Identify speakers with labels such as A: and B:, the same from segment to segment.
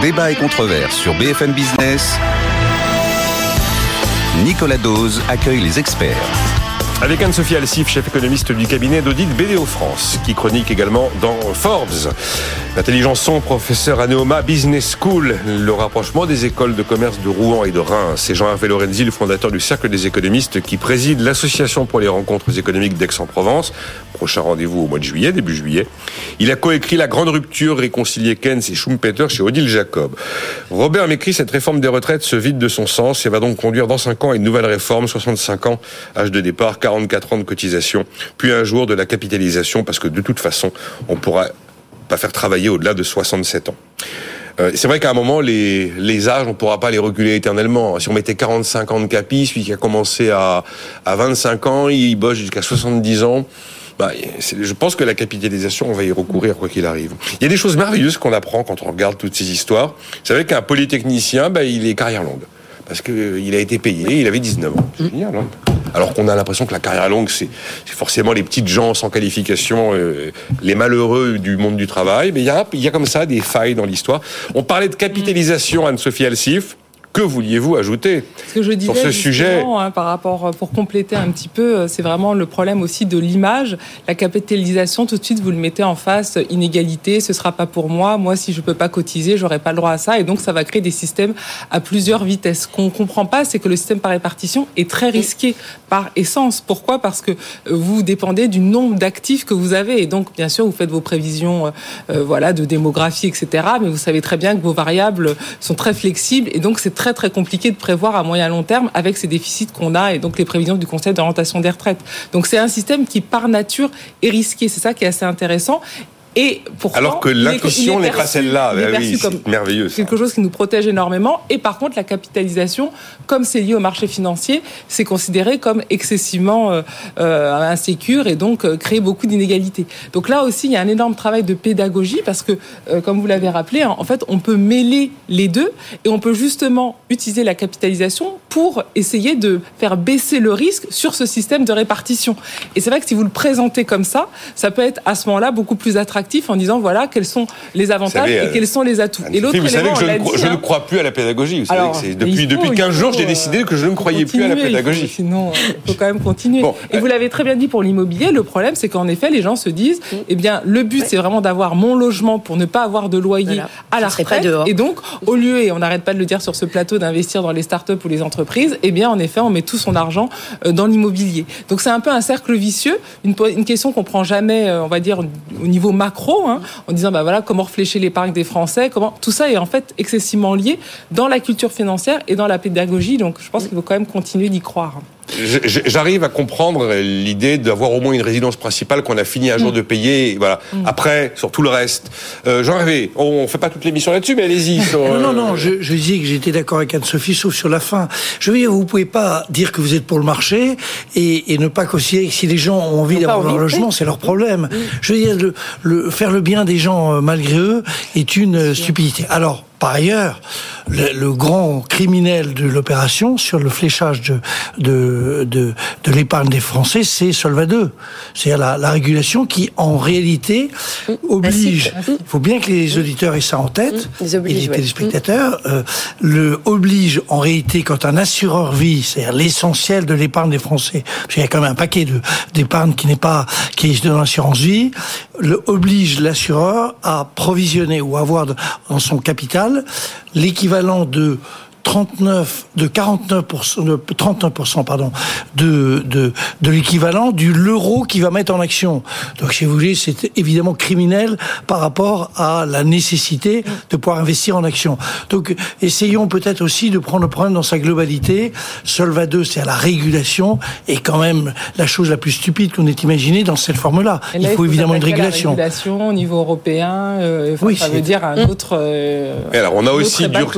A: Débat et controverse sur BFM Business. Nicolas Dose accueille les experts.
B: Avec Anne-Sophie Alsif, chef économiste du cabinet d'audit BDO France, qui chronique également dans Forbes. L'intelligence son, professeur à Neoma Business School, le rapprochement des écoles de commerce de Rouen et de Reims. C'est Jean-Hervé Lorenzi, le fondateur du Cercle des économistes, qui préside l'association pour les rencontres économiques d'Aix-en-Provence. Prochain rendez-vous au mois de juillet, début juillet. Il a coécrit La Grande Rupture, réconcilier Keynes et Schumpeter chez Odile Jacob. Robert m'écrit cette réforme des retraites se vide de son sens et va donc conduire dans 5 ans à une nouvelle réforme, 65 ans, âge de départ, 44 ans de cotisation, puis un jour de la capitalisation, parce que de toute façon, on pourra faire travailler au-delà de 67 ans. Euh, c'est vrai qu'à un moment, les, les âges, on pourra pas les reculer éternellement. Si on mettait 45 ans de capi, celui qui a commencé à, à 25 ans, il bosse jusqu'à 70 ans. Bah, je pense que la capitalisation, on va y recourir quoi qu'il arrive. Il y a des choses merveilleuses qu'on apprend quand on regarde toutes ces histoires. Vous savez qu'un polytechnicien, bah, il est carrière longue. Parce qu'il a été payé, il avait 19 ans. C'est génial, hein alors qu'on a l'impression que la carrière longue, c'est forcément les petites gens sans qualification, euh, les malheureux du monde du travail. Mais il y a, y a comme ça des failles dans l'histoire. On parlait de capitalisation, Anne-Sophie Alsif. Que vouliez-vous ajouter
C: ce que je disais, sur ce sujet hein, Par rapport, pour compléter un petit peu, euh, c'est vraiment le problème aussi de l'image. La capitalisation, tout de suite, vous le mettez en face, inégalité, ce sera pas pour moi. Moi, si je peux pas cotiser, j'aurai pas le droit à ça. Et donc, ça va créer des systèmes à plusieurs vitesses. Ce qu'on comprend pas, c'est que le système par répartition est très risqué par essence. Pourquoi? Parce que euh, vous dépendez du nombre d'actifs que vous avez. Et donc, bien sûr, vous faites vos prévisions, euh, voilà, de démographie, etc. Mais vous savez très bien que vos variables sont très flexibles. Et donc, c'est très très compliqué de prévoir à moyen long terme avec ces déficits qu'on a et donc les prévisions du Conseil d'orientation des retraites. Donc c'est un système qui par nature est risqué. C'est ça qui est assez intéressant.
B: Et pourtant, Alors que l'intuition n'est pas celle-là.
C: Bah oui, merveilleux. Quelque chose qui nous protège énormément. Et par contre, la capitalisation, comme c'est lié au marché financier, c'est considéré comme excessivement euh, euh insécure et donc euh, créer beaucoup d'inégalités. Donc là aussi, il y a un énorme travail de pédagogie parce que, euh, comme vous l'avez rappelé, en fait, on peut mêler les deux et on peut justement utiliser la capitalisation pour essayer de faire baisser le risque sur ce système de répartition. Et c'est vrai que si vous le présentez comme ça, ça peut être à ce moment-là beaucoup plus attractif en disant voilà quels sont les avantages et quels sont les atouts.
B: Et l'autre vous savez que je, ne, hein. crois plus à la pédagogie. depuis, depuis 15 jours, j'ai décidé que je ne croyais plus à la pédagogie.
C: sinon, il faut quand même continuer. et vous l'avez très bien dit pour l'immobilier, le problème, c'est qu'en effet, les gens se disent eh bien, le but, c'est vraiment d'avoir mon logement pour ne pas avoir de loyer à la retraite. Et donc, au lieu, et on n'arrête pas de le dire sur ce plateau, d'investir dans les startups ou les entreprises, eh bien, en effet, on met tout son argent euh, dans l'immobilier. Donc, c'est un peu un cercle vicieux, une, une question qu'on prend jamais, euh, on va dire, au niveau macro Hein, en disant bah voilà comment réfléchir l'épargne des Français, comment tout ça est en fait excessivement lié dans la culture financière et dans la pédagogie. Donc je pense qu'il faut quand même continuer d'y croire.
B: J'arrive à comprendre l'idée d'avoir au moins une résidence principale qu'on a fini un jour mm. de payer. Voilà. Mm. Après, sur tout le reste. Euh, Jean-Hervé, on ne fait pas toute l'émission là-dessus, mais allez-y.
D: Non, non, non, je, je disais que j'étais d'accord avec Anne-Sophie, sauf sur la fin. Je veux dire, vous pouvez pas dire que vous êtes pour le marché et, et ne pas considérer que si les gens ont envie d'avoir un logement, c'est leur problème. Je veux dire, le, le, faire le bien des gens euh, malgré eux est une euh, stupidité. Alors, par ailleurs, le, grand criminel de l'opération sur le fléchage de, de, de, de l'épargne des Français, c'est Solva 2. C'est-à-dire la, la, régulation qui, en réalité, oblige, il faut bien que les auditeurs aient ça en tête, les et les téléspectateurs, euh, le oblige en réalité quand un assureur vie, c'est-à-dire l'essentiel de l'épargne des Français, parce qu'il y a quand même un paquet d'épargne qui n'est pas, qui est dans l'assurance vie, le, oblige l'assureur à provisionner ou avoir dans son capital l'équivalent de 39 de 49 de 39 pardon de de, de l'équivalent du l'euro qui va mettre en action. Donc si vous voulez, c'est évidemment criminel par rapport à la nécessité de pouvoir investir en action. Donc essayons peut-être aussi de prendre le problème dans sa globalité. Solva 2, c'est à la régulation et quand même la chose la plus stupide qu'on ait imaginée dans cette forme-là. Il faut évidemment une régulation.
C: La régulation au niveau européen, euh, oui, ça veut dire un autre. Euh,
B: alors on a aussi dur,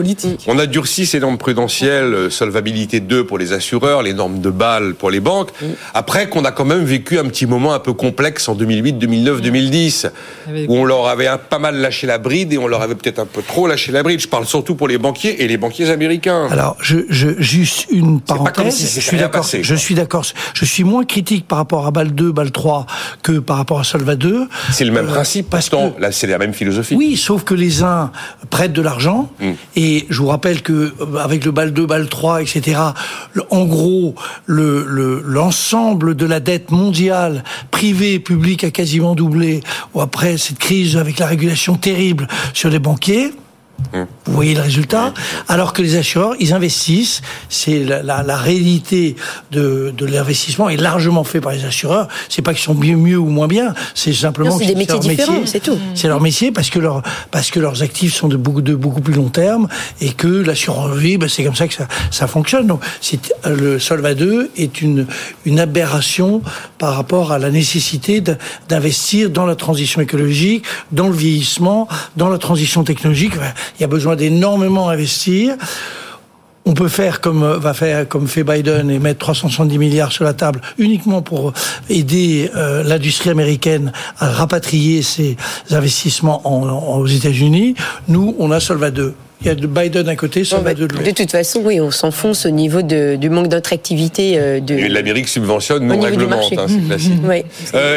B: on a durci ces normes prudentielles, euh, solvabilité 2 pour les assureurs, les normes de Bâle pour les banques, mm. après qu'on a quand même vécu un petit moment un peu complexe en 2008, 2009, 2010, où on leur avait pas mal lâché la bride et on leur avait peut-être un peu trop lâché la bride. Je parle surtout pour les banquiers et les banquiers américains.
D: Alors, je, je juste une parenthèse. je suis d'accord. Je suis d'accord. Je suis moins critique par rapport à Bâle 2, Bâle 3 que par rapport à Solva 2.
B: C'est le même euh, principe. Parce que là, c'est la même philosophie.
D: Oui, sauf que les uns prêtent de l'argent mm. et je vous rappelle que euh, avec le Bâle 2, Bâle 3, etc. En gros, le l'ensemble de la dette mondiale, privée et publique, a quasiment doublé. Ou après cette crise avec la régulation terrible sur les banquiers. Vous voyez le résultat Alors que les assureurs, ils investissent. C'est la, la, la, réalité de, de l'investissement est largement fait par les assureurs. C'est pas qu'ils sont mieux, mieux ou moins bien. C'est simplement
E: c'est des métiers différents, c'est tout.
D: C'est leur métier parce que leur parce que leurs actifs sont de beaucoup de beaucoup plus long terme et que l'assurance vie, ben, c'est comme ça que ça, ça fonctionne. Donc le Solva 2 est une une aberration par rapport à la nécessité d'investir dans la transition écologique, dans le vieillissement, dans la transition technologique. Il y a besoin d'énormément investir. On peut faire comme euh, va faire comme fait Biden et mettre 370 milliards sur la table uniquement pour aider euh, l'industrie américaine à rapatrier ses investissements aux États-Unis. Nous, on a Solva 2. Il y a de Biden à côté, Solva 2
E: de De toute façon, oui, on s'enfonce au niveau de, du manque d'attractivité. Euh, de...
B: L'Amérique subventionne, non réglemente, hein, c'est classique.
E: Oui,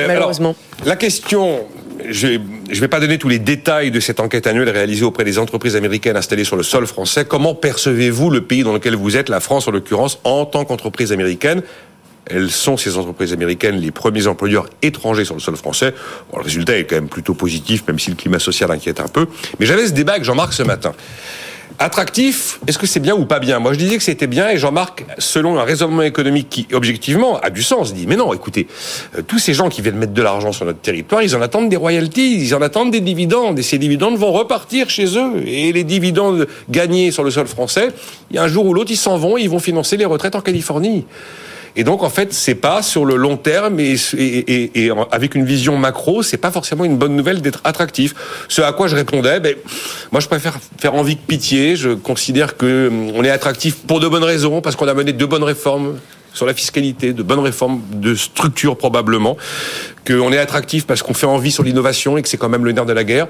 E: malheureusement.
B: la question je ne vais pas donner tous les détails de cette enquête annuelle réalisée auprès des entreprises américaines installées sur le sol français. Comment percevez-vous le pays dans lequel vous êtes, la France en l'occurrence, en tant qu'entreprise américaine? Elles sont, ces entreprises américaines, les premiers employeurs étrangers sur le sol français. Bon, le résultat est quand même plutôt positif, même si le climat social inquiète un peu. Mais j'avais ce débat avec Jean-Marc ce matin. Attractif, est-ce que c'est bien ou pas bien? Moi, je disais que c'était bien, et Jean-Marc, selon un raisonnement économique qui, objectivement, a du sens, dit, mais non, écoutez, euh, tous ces gens qui viennent mettre de l'argent sur notre territoire, ils en attendent des royalties, ils en attendent des dividendes, et ces dividendes vont repartir chez eux. Et les dividendes gagnés sur le sol français, il y a un jour ou l'autre, ils s'en vont, et ils vont financer les retraites en Californie. Et donc, en fait, c'est pas sur le long terme et, avec une vision macro, c'est pas forcément une bonne nouvelle d'être attractif. Ce à quoi je répondais, ben, moi, je préfère faire envie que pitié. Je considère que hum, on est attractif pour de bonnes raisons, parce qu'on a mené de bonnes réformes sur la fiscalité, de bonnes réformes de structure probablement, qu'on est attractif parce qu'on fait envie sur l'innovation et que c'est quand même le nerf de la guerre.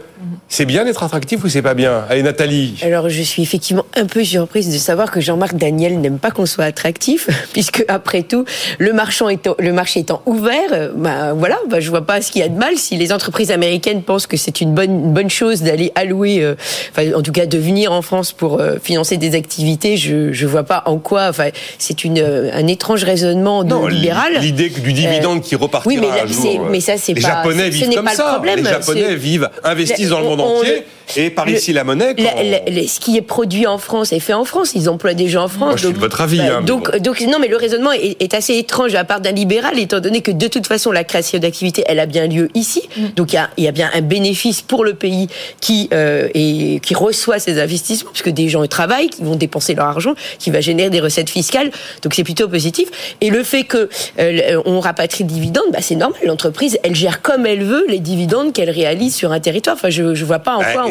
B: C'est bien d'être attractif ou c'est pas bien? Allez Nathalie.
E: Alors je suis effectivement un peu surprise de savoir que Jean-Marc Daniel n'aime pas qu'on soit attractif, puisque après tout, le, marchand étant, le marché étant ouvert, bah voilà, bah, je vois pas ce qu'il y a de mal si les entreprises américaines pensent que c'est une bonne, bonne chose d'aller allouer, euh, enfin en tout cas de venir en France pour euh, financer des activités. Je je vois pas en quoi, enfin c'est une euh, un étrange raisonnement de libéral.
B: L'idée du dividende qui repartira oui,
E: mais
B: un jour.
E: Mais ça c'est
B: pas.
E: Les
B: Japonais vivent comme ça. Les Japonais vivent investissent dans le monde entier. Et par ici la monnaie.
E: ce qui est produit en France est fait en France. Ils emploient des gens en France. Moi,
B: je suis de votre avis. Bah,
E: hein, donc, donc, non, mais le raisonnement est, assez étrange à part d'un libéral, étant donné que de toute façon la création d'activité, elle a bien lieu ici. Mm. Donc il y a, y bien un bénéfice pour le pays qui euh, et qui reçoit ces investissements, puisque des gens travaillent, qui vont dépenser leur argent, qui va générer des recettes fiscales. Donc c'est plutôt positif. Et le fait que euh, on rapatrie des dividendes, bah, c'est normal. L'entreprise, elle gère comme elle veut les dividendes qu'elle réalise sur un territoire. Enfin, je, je vois pas en quoi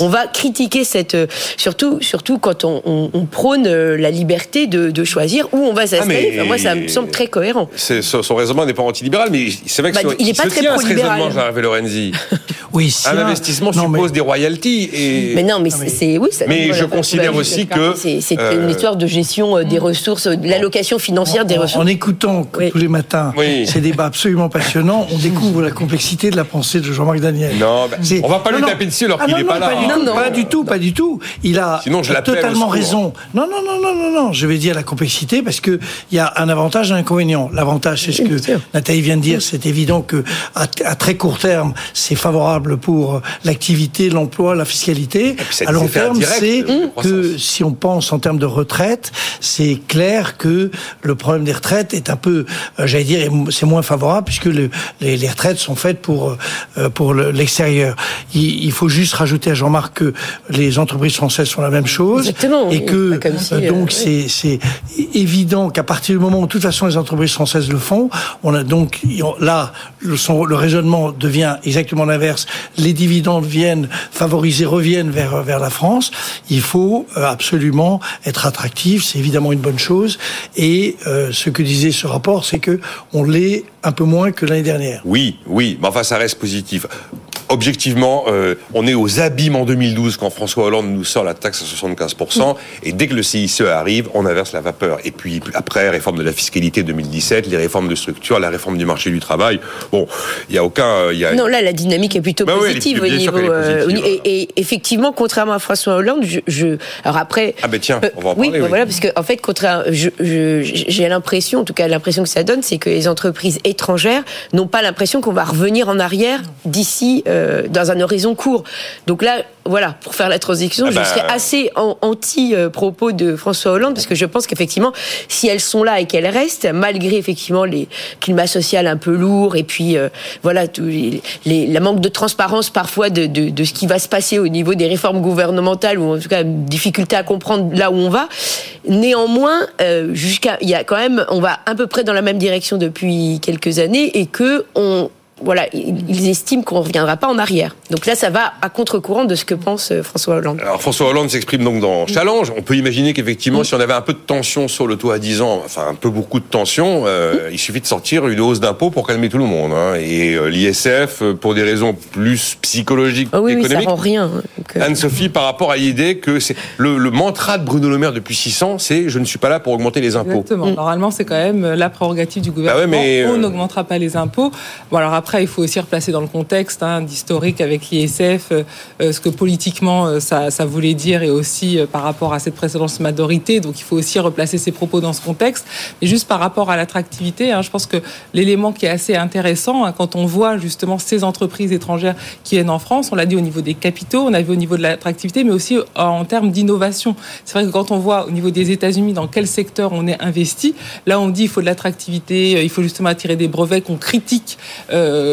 E: on, va critiquer cette, euh, surtout, surtout quand on, prône euh, la liberté de, choisir où on va s'installer. Ah, moi, ça me semble très cohérent.
B: Son raisonnement n'est pas antilibéral, mais c'est vrai que bah,
E: il n'est pas très pro-libéral.
B: Lorenzi.
D: oui,
B: un investissement suppose des royalties. Et...
E: Mais non, mais c'est oui.
B: mais je considère aussi que
E: c'est une euh, histoire de gestion des ressources, de l'allocation financière des ressources.
D: En écoutant tous les matins ces débats absolument passionnants, on découvre la complexité de la pensée de Jean-Marc Daniel.
B: Non, bah, on va pas lui taper dessus alors ah qu'il pas là.
D: Pas du, tout, pas du tout. Il a totalement raison. Non, non, non, non, non, non. Je vais dire la complexité parce que il y a un avantage et un inconvénient. L'avantage, c'est ce que Nathalie vient de dire. C'est évident que à, très court terme, c'est favorable pour l'activité, l'emploi, la fiscalité. À long terme, c'est que si on pense en termes de retraite, c'est clair que le problème des retraites est un peu, euh, j'allais dire, c'est moins favorable puisque les, les, retraites sont faites pour euh, pour l'extérieur. Il, il faut juste rajouter à Jean-Marc que les entreprises françaises font la même chose
E: Exactement,
D: et que euh, donc c'est c'est évident qu'à partir du moment où de toute façon les entreprises françaises le font, on a donc là le, son, le raisonnement devient exactement l'inverse. les dividendes viennent favoriser, reviennent vers, vers la France, il faut euh, absolument être attractif. C'est évidemment une bonne chose. Et euh, ce que disait ce rapport, c'est que on l'est un peu moins que l'année dernière.
B: Oui, oui, mais enfin ça reste positif objectivement, euh, on est aux abîmes en 2012 quand François Hollande nous sort la taxe à 75%, et dès que le CICE arrive, on inverse la vapeur. Et puis après, réforme de la fiscalité 2017, les réformes de structure, la réforme du marché du travail. Bon, il y a aucun. Euh, y a...
E: Non, là, la dynamique est plutôt bah positive au niveau. Euh, et, effectivement, contrairement à François Hollande, je, alors après.
B: Ah ben tiens, on va en parler.
E: Oui, voilà, parce que en fait, contraire, j'ai l'impression, en tout cas, l'impression que ça donne, c'est que les entreprises étrangères n'ont pas l'impression qu'on va revenir en arrière d'ici. Euh, dans un horizon court. Donc là, voilà, pour faire la transition, ah je bah, serais assez anti-propos de François Hollande, parce que je pense qu'effectivement, si elles sont là et qu'elles restent, malgré effectivement les climats sociaux un peu lourds, et puis euh, voilà, tout les, la manque de transparence parfois de, de, de, ce qui va se passer au niveau des réformes gouvernementales, ou en tout cas difficulté à comprendre là où on va. Néanmoins, euh, jusqu'à, il y a quand même, on va à peu près dans la même direction depuis quelques années, et que on voilà, ils estiment qu'on ne reviendra pas en arrière. Donc là, ça va à contre-courant de ce que pense euh, François Hollande.
B: Alors François Hollande s'exprime donc dans Challenge. On peut imaginer qu'effectivement, si on avait un peu de tension sur le taux à 10 ans, enfin un peu beaucoup de tension, euh, il suffit de sortir une hausse d'impôts pour calmer tout le monde. Hein. Et euh, l'ISF, pour des raisons plus psychologiques,
E: oh oui,
B: économiques.
E: Oui, ça rend rien.
B: Anne-Sophie, par rapport à l'idée que c'est le, mantra de Bruno Le Maire depuis 6 ans, c'est je ne suis pas là pour augmenter les impôts.
C: Exactement. Normalement, c'est quand même la prérogative du gouvernement. Ah mais on n'augmentera pas les impôts. Bon, alors après, il faut aussi replacer dans le contexte hein, d'historique avec l'ISF, euh, euh, ce que politiquement euh, ça, voulait dire et aussi par rapport à cette précédente majorité. Donc il faut aussi replacer ses propos dans ce contexte. Mais juste par rapport à l'attractivité, hein, je pense que l'élément qui est assez intéressant hein, quand on voit justement ces entreprises étrangères qui viennent en France, on l'a dit au niveau des capitaux, on a vu au niveau de l'attractivité, mais aussi en termes d'innovation. C'est vrai que quand on voit au niveau des États-Unis dans quel secteur on est investi, là on dit il faut de l'attractivité, il faut justement attirer des brevets, qu'on critique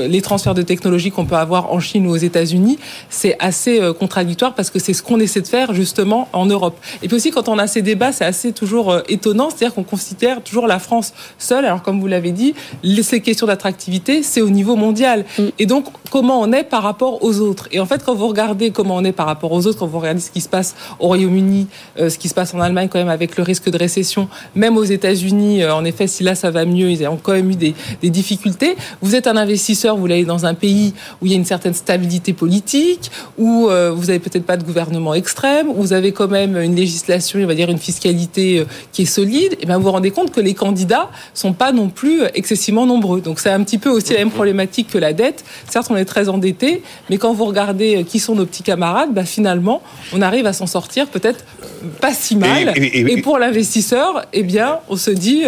C: les transferts de technologie qu'on peut avoir en Chine ou aux États-Unis, c'est assez euh, contradictoire parce que c'est ce qu'on essaie de faire justement en Europe. Et puis aussi, quand on a ces débats, c'est assez toujours euh, étonnant, c'est-à-dire qu'on considère toujours la France seule. Alors, comme vous l'avez dit, ces questions d'attractivité, c'est au niveau mondial. Mm. Et donc, comment on est par rapport aux autres? Et en fait, quand vous regardez comment on est par rapport aux autres, quand vous regardez ce qui se passe au Royaume-Uni, euh, ce qui se passe en Allemagne quand même avec le risque de récession, même aux États-Unis, en effet, si là ça va mieux, ils ont quand même eu des, des difficultés. Vous êtes un investisseur, vous l'avez dans un pays où il y a une certaine stabilité politique, où euh, vous avez peut-être pas de gouvernement extrême, où vous avez quand même une législation, on va dire une fiscalité euh, qui est solide, et bien vous vous rendez compte que les candidats sont pas non plus excessivement nombreux. Donc c'est un petit peu aussi la même problématique que la dette. Certes, on est très endetté, mais quand vous regardez euh, qui sont nos petits camarades, ben finalement, on arrive à s'en sortir peut-être pas si mal. Et, pour l'investisseur, eh bien, on se dit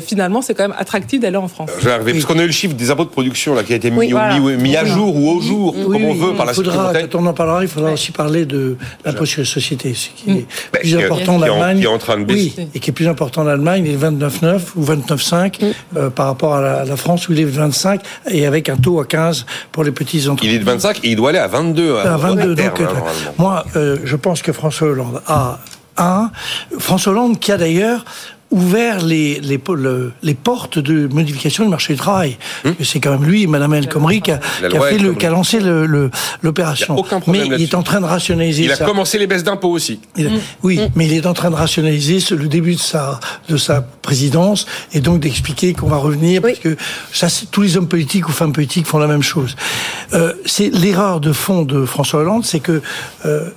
C: finalement, c'est quand même attractif d'aller en France.
B: parce qu'on a eu le chiffre des impôts de production là qui a été mis, mis à jour ou au jour, comme on veut, par la
D: faudra, Quand on en parlera, il faudra aussi parler de l'impôt sur les sociétés, ce qui est plus important en Allemagne.
B: Qui est en train de baisser.
D: Oui, et qui est plus important en Allemagne, il est 29,9 ou 29,5 euh, par rapport à la, France où il est 25 et avec un taux à 15 pour les petites entreprises.
B: Il est de 25 et il doit aller à 22.
D: À, 22, donc, euh, moi, euh, je pense que François Hollande a un. François Hollande qui a d'ailleurs ouvert les, les, les portes de modification du marché du travail. Hum. C'est quand même lui, Madame El Khomri, qui a, qui a, fait le, qui a lancé l'opération. Mais il est en train de rationaliser
B: Il a commencé les baisses d'impôts aussi.
D: Hum. Oui, hum. mais il est en train de rationaliser le début de sa, de sa présidence et donc d'expliquer qu'on va revenir parce que ça, tous les hommes politiques ou femmes politiques font la même chose. Euh, c'est l'erreur de fond de François Hollande, c'est que euh,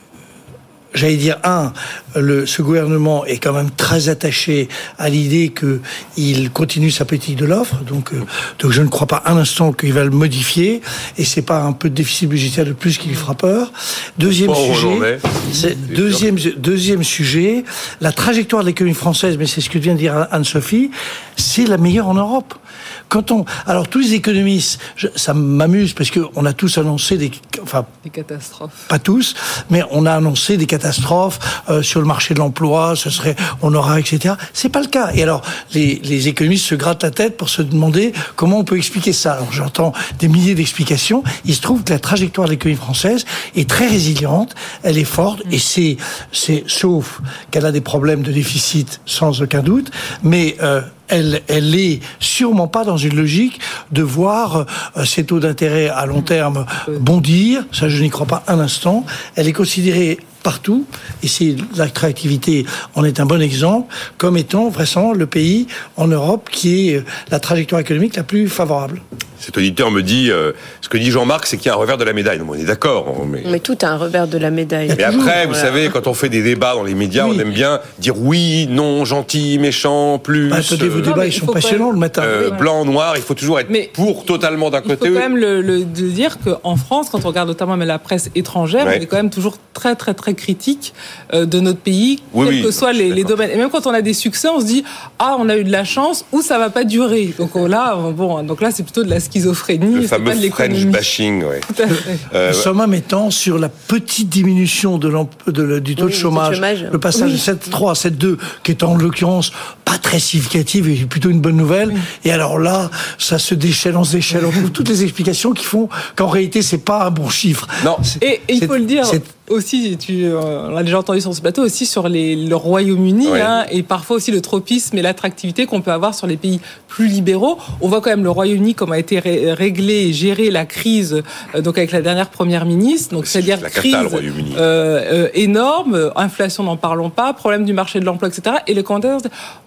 D: j'allais dire, un, le, ce gouvernement est quand même très attaché à l'idée qu'il continue sa politique de l'offre, donc, euh, donc je ne crois pas un instant qu'il va le modifier, et c'est pas un peu de déficit budgétaire de plus qui lui fera peur. Deuxième sujet, deuxième, deuxième sujet, la trajectoire de l'économie française, mais c'est ce que vient de dire Anne-Sophie, c'est la meilleure en Europe. Quand on, alors tous les économistes, ça m'amuse parce qu'on a tous annoncé des, enfin,
C: des catastrophes.
D: Pas tous, mais on a annoncé des catastrophes euh, sur le marché de l'emploi. Ce serait, on aura, etc. C'est pas le cas. Et alors, les, les économistes se grattent la tête pour se demander comment on peut expliquer ça. Alors, j'entends des milliers d'explications. Il se trouve que la trajectoire de l'économie française est très résiliente. Elle est forte, et c'est, c'est sauf qu'elle a des problèmes de déficit, sans aucun doute, mais euh, elle, elle est sûrement pas dans une logique de voir euh, ces taux d'intérêt à long terme bondir. Ça, je n'y crois pas un instant. Elle est considérée partout, et c'est l'attractivité en est un bon exemple, comme étant vraiment le pays en Europe qui est euh, la trajectoire économique la plus favorable.
B: Cet auditeur me dit, euh, ce que dit Jean-Marc, c'est qu'il y a un revers de la médaille. on est d'accord.
E: Mais... mais... tout a un revers de la médaille.
B: Mais après, vous savez, quand on fait des débats dans les médias, on aime bien dire oui, non, gentil, méchant, plus.
D: Bah, attendez, vos débats, ils sont passionnants le matin.
B: Euh, blanc, noir, il faut toujours être pour totalement d'un côté.
C: Il faut quand même le, dire qu'en France, quand on regarde notamment la presse étrangère, on est quand même toujours très, très, très critique euh, de notre pays, quels que soient les, domaines. Et même quand on a des succès, on se dit ah, on a eu de la chance ou ça va pas durer. Donc là, bon, donc là, c'est plutôt de la schizophrénie.
B: Le fameux French bashing, oui.
D: Euh, Sommet étant sur la petite diminution de, de du taux de chômage, le passage de 7,3 à 7,2, qui est en l'occurrence pas très significative et plutôt une bonne nouvelle. Et alors là, ça se déchaîne, on se déchaîne, on trouve toutes les explications qui font qu'en réalité, c'est pas un bon chiffre.
C: Non. Et, il faut le dire, aussi, tu, euh, on l'a déjà entendu sur ce plateau, aussi sur les, le Royaume-Uni, hein, et parfois aussi le tropisme et l'attractivité qu'on peut avoir sur les pays plus libéraux. On voit quand même le Royaume-Uni comme a été réglé et géré la crise, euh, donc avec la dernière première ministre, donc c'est-à-dire crise euh, euh, énorme, inflation n'en parlons pas, problème du marché de l'emploi, etc. Et les commentaires,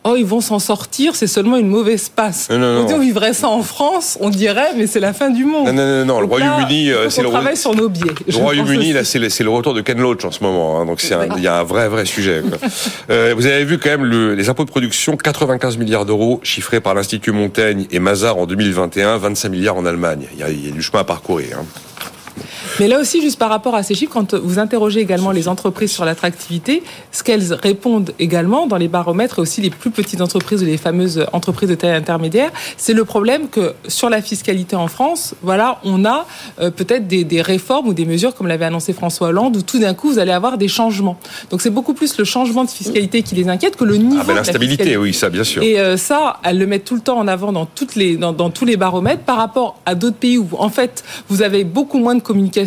C: oh ils vont s'en sortir, c'est seulement une mauvaise passe. on dit on vivrait ça en France, on dirait, mais c'est la fin du monde.
B: Non, non, non, non. le Royaume-Uni,
C: c'est le travaille sur nos biais.
B: Le Royaume-Uni, là, c'est le, retour de Ken Loach en ce moment, hein, donc il y a un vrai, vrai sujet. vous avez vu quand même le, les impôts de production, 95 milliards d'euros chiffrés par l'Institut Montaigne et Mazar en 2021, 25 milliards en Allemagne. Il y a, il y a du chemin à parcourir. Hein.
C: Mais là aussi, juste par rapport à ces chiffres, quand vous interrogez également les entreprises sur l'attractivité, ce qu'elles répondent également dans les baromètres et aussi les plus petites entreprises ou les fameuses entreprises de taille intermédiaire, c'est le problème que sur la fiscalité en France, voilà, on a euh, peut-être des, des, réformes ou des mesures, comme l'avait annoncé François Hollande, où tout d'un coup, vous allez avoir des changements. Donc c'est beaucoup plus le changement de fiscalité qui les inquiète que le niveau ah ben,
B: L'instabilité, oui, ça, bien sûr.
C: Et euh, ça, elles le mettent tout le temps en avant dans, toutes les, dans, dans tous les baromètres par rapport à d'autres pays où, en fait, vous avez beaucoup moins de communication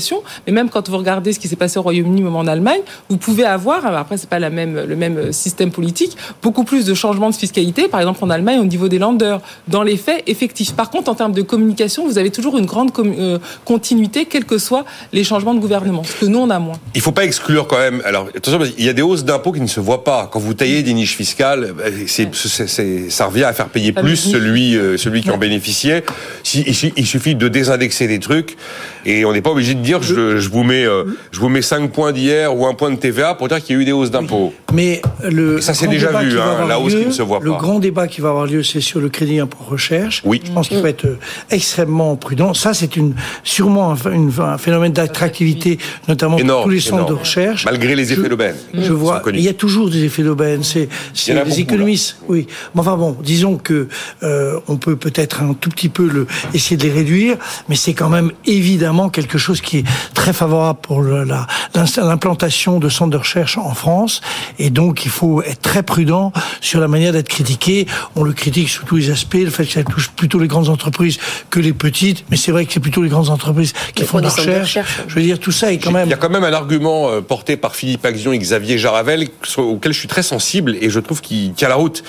C: mais même quand vous regardez ce qui s'est passé au Royaume-Uni ou en Allemagne, vous pouvez avoir, après c'est pas la même, le même système politique, beaucoup plus de changements de fiscalité, par exemple en Allemagne au niveau des landers, dans les faits effectifs. Par contre, en termes de communication, vous avez toujours une grande euh, continuité, quels que soient les changements de gouvernement, ce que nous on a moins.
B: Il faut pas exclure quand même. Alors attention, il y a des hausses d'impôts qui ne se voient pas. Quand vous taillez des niches fiscales, bah, c'est, ça revient à faire payer plus celui, euh, celui qui en bénéficiait. Il suffit de désindexer des trucs et on n'est pas obligé de dire je, je vous mets euh, je vous mets 5 points d'hier ou un point de TVA pour dire qu'il y a eu des hausses d'impôts.
D: Mais le
B: ça c'est déjà vu hein, la hausse qui ne se voit
D: pas. Le grand débat qui va avoir lieu c'est sur le crédit impôt recherche.
B: Oui.
D: Je pense qu'il faut être euh, extrêmement prudent. Ça c'est une sûrement un, phénomène d'attractivité notamment pour tous les centres de recherche.
B: Malgré les effets d'aubaine.
D: Je vois il y a toujours des effets d'aubaine, c'est des économistes. Oui. Mais enfin bon, disons que euh, on peut peut-être un tout petit peu le essayer de les réduire, mais c'est quand même évidemment quelque chose qui est très favorable pour l'implantation de centres de recherche en France. Et donc, il faut être très prudent sur la manière d'être critiqué. On le critique sous tous les aspects, le fait que ça touche plutôt les grandes entreprises que les petites. Mais c'est vrai que c'est plutôt les grandes entreprises qui font de la recherche. Je veux dire, tout ça est quand même...
B: Il y a quand même un argument euh, porté par Philippe Axion et Xavier Jaravel auquel je suis très sensible et je trouve qu'il tient la route.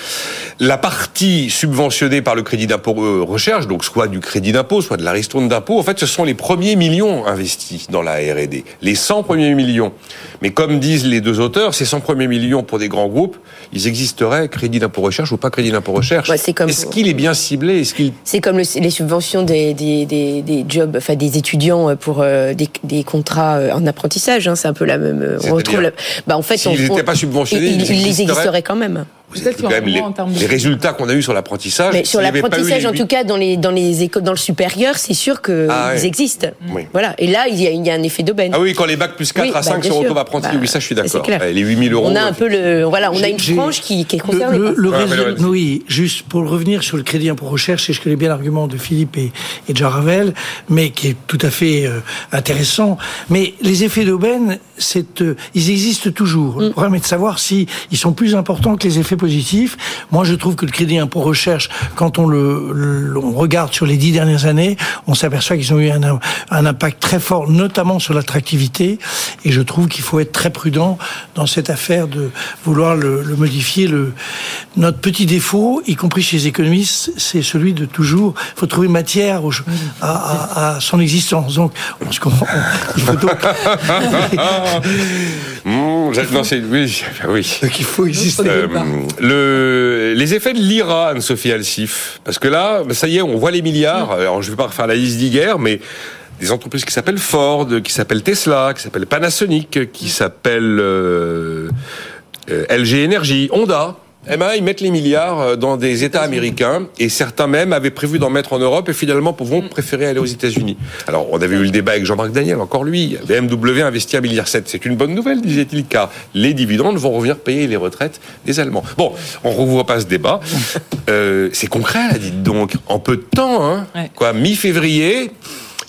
B: La partie subventionnée par le crédit d'impôt euh, recherche, donc soit du crédit d'impôt, soit de la ristourne d'impôt, en fait, ce sont les premiers millions investis dans la R&D. Les 100 premiers millions. Mais comme disent les deux auteurs, ces 100 premiers millions pour des grands groupes, ils existeraient crédit d'impôt recherche ou pas crédit d'impôt recherche. Est-ce qu'il est bien ciblé?
E: C'est comme les subventions des, des, des, jobs, enfin des étudiants pour euh, des, des, contrats euh, en apprentissage. Hein, c'est un peu la même.
B: On retrouve. Bah, en fait, s'ils n'étaient pas subventionnés,
E: ils, ils, existeraient quand même.
B: vous avez quand même les, les résultats qu'on a eu sur l'apprentissage.
E: Mais sur l'apprentissage, en tout cas, dans les, dans les écoles, dans le supérieur, c'est sûr qu'ils ah existent. Voilà. Et là, il y, a, il y a un effet d'aubaine.
B: Ah oui, quand les bacs plus 4 à 5 bah, sont bah, oui, ça, je suis d'accord. Les 8000 euros.
E: On a un peu le, voilà, on a une frange qui, qui est concernée.
D: Le, le, oui, juste pour revenir sur le crédit impôt recherche, et je connais bien l'argument de Philippe et, et de Jaravel, mais qui est tout à fait euh, intéressant. Mais les effets d'aubaine, c'est, euh, ils existent toujours. Le mm. problème est de savoir si ils sont plus importants que les effets positifs. Moi, je trouve que le crédit impôt recherche, quand on le, regarde sur les dix dernières années, on s'aperçoit qu'ils ont eu un, un, impact très fort, notamment sur l'attractivité. Et je trouve qu'il faut être très prudent dans cette affaire de vouloir le, modifier. Le, notre petit défaut, y compris chez les économistes, c'est celui de toujours, il faut trouver matière à, à, son existence. Donc, on se comprend. Il faut donc...
B: Mmh, non, c'est oui, oui.
D: Donc il faut exister. Euh,
B: le, les effets de l'IRA, Anne-Sophie Alsif, parce que là, ça y est, on voit les milliards. Mmh. Alors je vais pas refaire la liste d'hier, mais des entreprises qui s'appellent Ford, qui s'appellent Tesla, qui s'appellent Panasonic, qui s'appellent euh, euh, LG Energy, Honda. Eh ben, ils mettent les milliards euh, dans des États américains et certains même avaient prévu d'en mettre en Europe et finalement vont préférer aller aux États-Unis. Alors, on avait eu le débat avec Jean-Marc Daniel, encore lui. BMW investit un milliard 7. C'est une bonne nouvelle, disait-il, car les dividendes vont revenir payer les retraites des Allemands. Bon, on ne revoit pas ce débat. Euh, c'est concret, là, dites donc. En peu de temps, hein. Quoi, mi-février.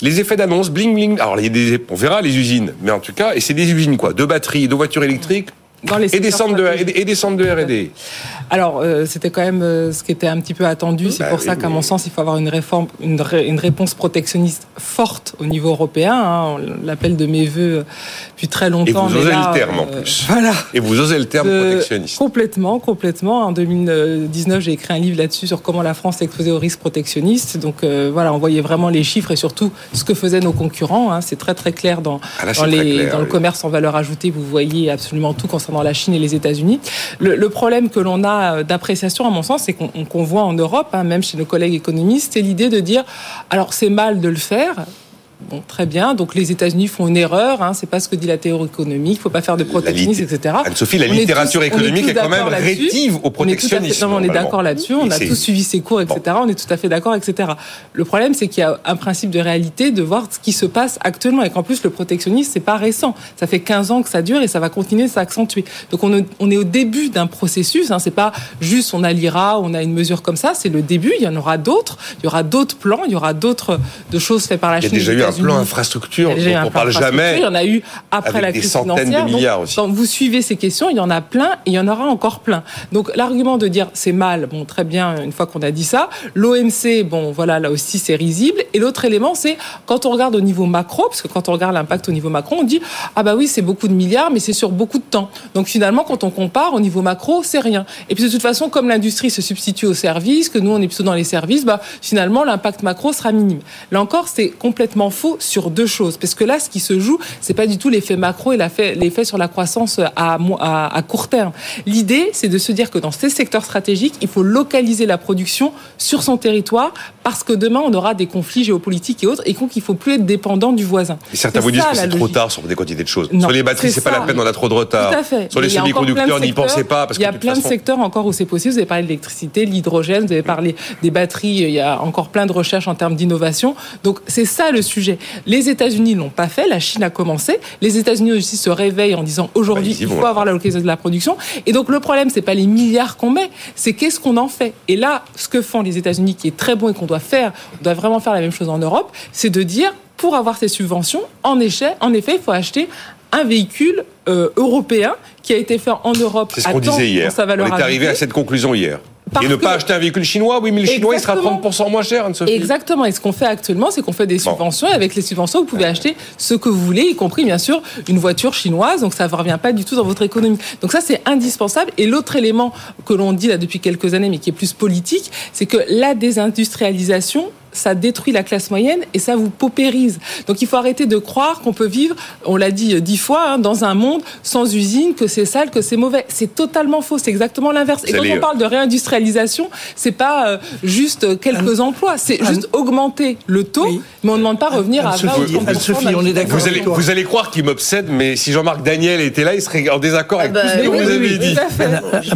B: Les effets d'annonce, bling bling. Alors, il y a des, on verra les usines, mais en tout cas, et c'est des usines quoi, de batteries, de voitures électriques, et, des centres de, et des centres de R&D.
C: Alors, euh, c'était quand même euh, ce qui était un petit peu attendu. C'est bah pour ça qu'à mon sens, il faut avoir une réforme, une, une réponse protectionniste forte au niveau européen. Hein. On l'appelle de mes voeux depuis très longtemps.
B: Et vous osez le terme en euh, plus. Voilà. Et vous osez le terme protectionniste.
C: Complètement, complètement. En 2019, j'ai écrit un livre là-dessus sur comment la France est exposée au risque protectionniste. Donc voilà, on voyait vraiment les chiffres et surtout ce que faisaient nos concurrents. Hein. C'est très très clair dans, ah, dans, les, dans le commerce en valeur ajoutée. Vous voyez absolument tout concernant la Chine et les États-Unis. Le, problème que l'on a euh, d'appréciation, à mon sens, c'est qu'on voit en Europe, hein, même chez nos collègues économistes, c'est l'idée de dire, alors c'est mal de le faire, Bon, très bien. Donc les États-Unis font une erreur. Hein, c'est pas ce que dit la théorie économique. Il faut pas faire de protectionnisme, etc.
B: Anne-Sophie, la littérature économique est, quand même rétive au protectionnisme.
C: On est, d'accord là-dessus. On a tous suivi ses cours, etc. On est tout à fait d'accord, etc. Le problème, c'est qu'il y a un principe de réalité de voir ce qui se passe actuellement et qu'en plus le protectionnisme c'est pas récent. Ça fait 15 ans que ça dure et ça va continuer de s'accentuer. Donc on, on, est au début d'un processus. Hein, c'est pas juste on a l'IRA, on a une mesure comme ça. C'est le début. Il y en aura d'autres. Il y aura d'autres plans. Il y aura d'autres de choses faites par la Chine
B: plan infrastructure dont on parle jamais.
C: Il y en a eu après la crise financière.
B: De milliards aussi.
C: Quand vous suivez ces questions, il y en a plein et il y en aura encore plein. Donc l'argument de dire c'est mal, bon très bien une fois qu'on a dit ça. L'OMC, bon voilà là aussi c'est risible. Et l'autre élément c'est quand on regarde au niveau macro, parce que quand on regarde l'impact au niveau macro, on dit ah bah oui c'est beaucoup de milliards, mais c'est sur beaucoup de temps. Donc finalement quand on compare au niveau macro, c'est rien. Et puis de toute façon comme l'industrie se substitue aux services, que nous on est plutôt dans les services, bah finalement l'impact macro sera minime. Là encore c'est complètement faux sur deux choses. Parce que là, ce qui se joue, c'est pas du tout l'effet macro et l'effet sur la croissance à, à, court terme. L'idée, c'est de se dire que dans ces secteurs stratégiques, il faut localiser la production sur son territoire parce que demain, on aura des conflits géopolitiques et autres et donc il faut plus être dépendant du voisin.
B: Et certains vous disent que c'est trop tard sur des quantités de choses. sur les batteries, c'est pas la peine, on a trop de retard.
C: Tout à fait.
B: Sur les semi-conducteurs, n'y pensez pas. Parce
C: il y a plein de secteurs encore où c'est possible. Vous avez parlé de l'électricité, l'hydrogène, vous avez parlé des batteries. Il y a encore plein de recherches en termes d'innovation. Donc c'est ça le sujet. Les États-Unis l'ont pas fait, la Chine a commencé. Les États-Unis aussi se réveillent en disant aujourd'hui bah, il faut avoir la localisation de la production. Et donc le problème c'est pas les milliards qu'on met, c'est qu'est-ce qu'on en fait. Et là, ce que font les États-Unis qui est très bon et qu'on doit faire, on doit vraiment faire la même chose en Europe, c'est de dire pour avoir ces subventions, en effet, en effet, il faut acheter un véhicule euh, européen qui a été fait en Europe.
B: C'est ce qu'on disait hier. on est arrivé à cette conclusion hier et ne pas acheter un véhicule chinois, oui, mais le chinois, il sera 30% moins cher, Anne-Sophie.
C: Exactement. Et ce qu'on fait actuellement, c'est qu'on fait des subventions. Et avec les subventions, vous pouvez acheter ce que vous voulez, y compris, bien sûr, une voiture chinoise. Donc, ça ne revient pas du tout dans votre économie. Donc, ça, c'est indispensable. Et l'autre élément que l'on dit là depuis quelques années, mais qui est plus politique, c'est que la désindustrialisation, ça détruit la classe moyenne et ça vous paupérise. Donc il faut arrêter de croire qu'on peut vivre, on l'a dit dix fois, hein, dans un monde sans usine, que c'est sale, que c'est mauvais. C'est totalement faux. C'est exactement l'inverse. Et quand on parle de réindustrialisation, c'est pas euh, juste quelques emplois, c'est juste augmenter le taux, mais on ne demande pas revenir à 20
D: Sophie, on est d'accord.
B: Vous allez, vous allez croire qu'il m'obsède, mais si Jean-Marc Daniel était là, il serait en désaccord avec
E: Ah
B: tout ce
E: bah
B: que
E: oui,
B: vous
E: oui,
B: avez
E: oui,
B: dit.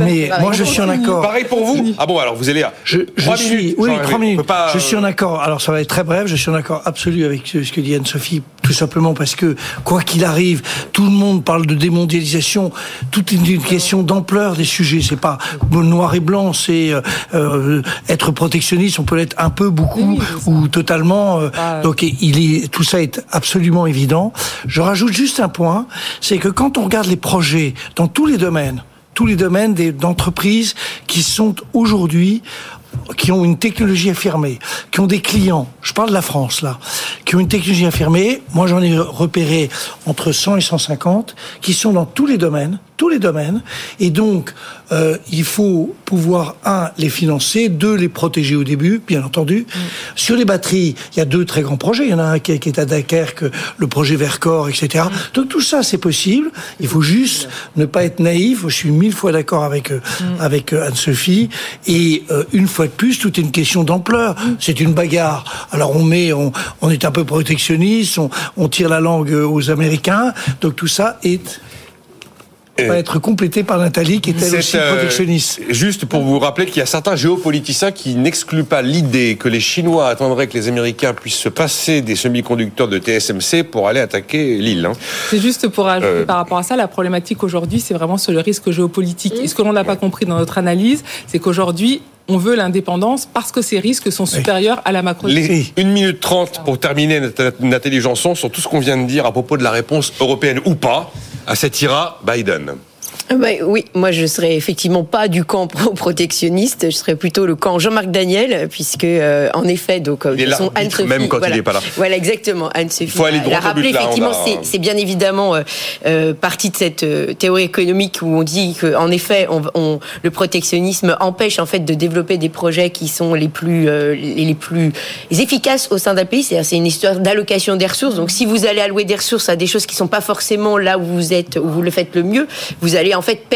D: Mais moi, je suis en accord.
B: Pareil pour vous Ah bon, alors vous allez à
D: Je, suis,
B: minutes,
D: oui, minutes. Je suis en
B: euh,
D: Alors, ça va être très bref. Je suis en accord absolu avec ce que dit Anne-Sophie, tout simplement parce que, quoi qu'il arrive, tout le monde parle de démondialisation. Tout est une question d'ampleur des sujets. C'est pas noir et blanc. C'est euh, euh, être protectionniste. On peut l'être un peu, beaucoup
C: Oui,
D: ou totalement. euh,
C: Ah.
D: donc, il est tout ça est absolument évident. Je rajoute juste un point, c'est que quand on regarde les projets dans tous les domaines, tous les domaines d'entreprises qui sont aujourd'hui qui ont une technologie affirmée, qui ont des clients, je parle de la France là, qui ont une technologie affirmée, moi j'en ai repéré entre 100 et 150, qui sont dans tous les domaines, tous les domaines, et donc euh, il faut pouvoir, un, les financer, deux, les protéger au début, bien entendu. Sur les batteries, il y a deux très grands projets, il y en a un qui est, à Dunkerque, le projet Vercors, etc. Donc tout ça c'est possible, il faut juste ne pas être naïf, je suis mille fois d'accord avec, euh, avec euh, Anne-Sophie, et euh, une fois de plus, tout est une question d'ampleur. C'est une bagarre. Alors on met, on, on est un peu protectionniste, on, on tire la langue aux Américains. Donc tout ça est va être complété par Nathalie qui est elle aussi
B: euh,
D: protectionniste.
B: Juste pour vous rappeler qu'il y a certains géopoliticiens qui n'excluent pas l'idée que les Chinois attendraient que les Américains puissent se passer des semi-conducteurs de TSMC pour aller attaquer l'île. hein.
C: C'est juste pour ajouter
B: Euh,
C: par rapport à ça, la problématique aujourd'hui, c'est vraiment sur le risque géopolitique. Et ce que l'on n'a pas compris dans notre analyse, c'est qu'aujourd'hui, on veut l'indépendance parce que ces risques sont supérieurs à la macro.
B: Les 1 minute 30 pour terminer, Nat- Nathalie Janson, sur tout ce qu'on vient de dire à propos de la réponse européenne ou pas à cet IRA Biden.
E: Ah bah oui, moi je serais effectivement pas du camp pro-protectionniste, je serais plutôt le camp Jean-Marc Daniel, puisque euh, en effet, donc euh,
B: Il est l'arbitre
E: Anne-Sophie,
B: même quand il
E: voilà.
B: n'est pas là.
E: Voilà, exactement. Anne-Sophie
B: Faut aller
E: l'a-
B: droit
E: l'a rappelé.
B: là,
E: effectivement,
B: va-
E: c'est- bien évidemment euh, euh, partie de cette euh, théorie économique où on dit que, en effet, on, on- le protectionnisme empêche en fait de développer des projets qui sont les plus euh, les plus efficaces au sein d'un pays. C'est-à-dire, c'est une histoire d'allocation des ressources. Donc, si vous allez allouer des ressources à des choses qui sont pas forcément là où vous êtes, où vous le faites le mieux, vous allez en fait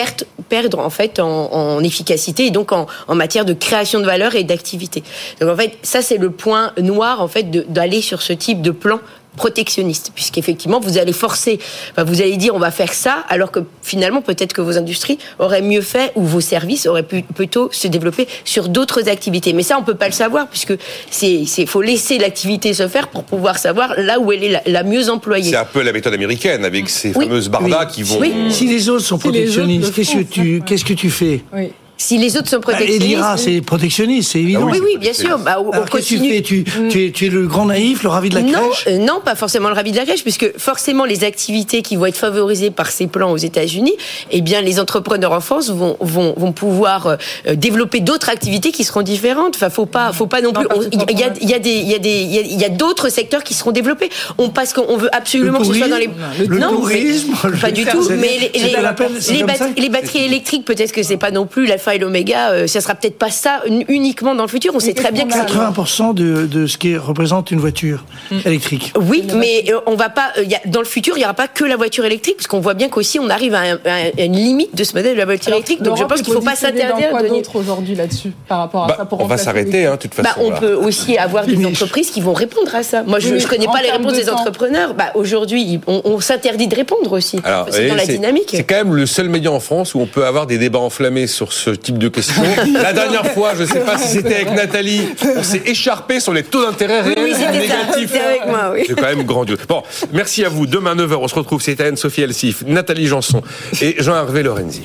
E: perdre en fait en, efficacité et donc en, en matière de création de valeur et d'activité. Donc en fait, ça c'est le point noir en fait d'aller sur ce type de plan protectionniste, puisqu'effectivement vous allez forcer, enfin, vous allez dire on va faire ça, alors que finalement peut-être que vos industries auraient mieux fait ou vos services auraient pu plutôt se développer sur d'autres activités. Mais ça on peut pas le savoir puisque c'est c'est faut laisser l'activité se faire pour pouvoir savoir là où elle est la, la mieux employée.
B: C'est un peu la méthode américaine avec ces
E: Oui.
B: fameuses bardas qui vont.
E: Oui.
D: Si les autres sont protectionnistes, qu'est-ce que tu
C: ça.
D: qu'est-ce que tu fais?
C: Oui.
E: Si les autres sont
D: Bah, Et
E: protectionnistes,
D: l'IRA, c'est protectionniste, c'est évident.
B: Ah
E: oui oui bien sûr, bah, on
D: Alors, qu'est-ce que tu
E: continue.
D: fais? Tu, tu, es, tu es le grand naïf, le ravi de la
E: non,
D: crèche?
E: euh, non, pas forcément le ravi de la crèche, puisque forcément les activités qui vont être favorisées par ces plans aux États-Unis, eh bien les entrepreneurs en France vont vont, vont pouvoir euh, euh, développer d'autres activités qui seront différentes. Enfin, faut pas, faut pas non
C: Non,
E: plus. Il y a, il y a des, il y a des, il y a- il y a d'autres secteurs qui seront développés. On parce qu'on veut absolument
D: Le
E: que ce soit dans les.
D: tourisme, le
E: non,
D: tourisme,
E: mais- pas du tout. Mais les, les- bat- batteries électriques, peut-être que c'est pas non plus l'alpha et l'oméga. euh, ça sera peut-être pas ça uniquement dans le futur. On sait très bien que ça.
D: 80% de, de ce qui représente une voiture électrique.
E: Oui, mais euh, on va pas. euh, y a- dans le futur, il n'y aura pas que la voiture électrique, parce qu'on voit bien qu'aussi on arrive à, un- à une limite de ce modèle de la voiture électrique. Donc je pense qu'il ne faut pas s'interdire.
C: Quoi
E: de-
C: d'autre aujourd'hui là-dessus par rapport à
B: Bah,
C: ça pour
B: on va s'arrêter, hein, de toute façon.
E: Bah, on
B: là.
E: peut aussi avoir des entreprises qui vont répondre à ça. Moi, je ne connais pas les réponses
C: de
E: des
C: temps.
E: entrepreneurs. Bah, aujourd'hui, on, on s'interdit de répondre aussi. C'est
B: et
E: dans la
B: c'est-
E: dynamique.
B: C'est quand même le seul média en France où on peut avoir des débats enflammés sur ce type de questions. la dernière fois, je ne sais pas si c'était avec Nathalie, on s'est écharpé sur les taux d'intérêt réels
E: Oui,
B: négatifs.
E: C'était avec moi, oui.
B: C'est quand même grandiose. Bon, merci à vous. Demain 9h, on se retrouve. C'était Anne-Sophie Elsif, Nathalie Janson et Jean-Hervé Lorenzi.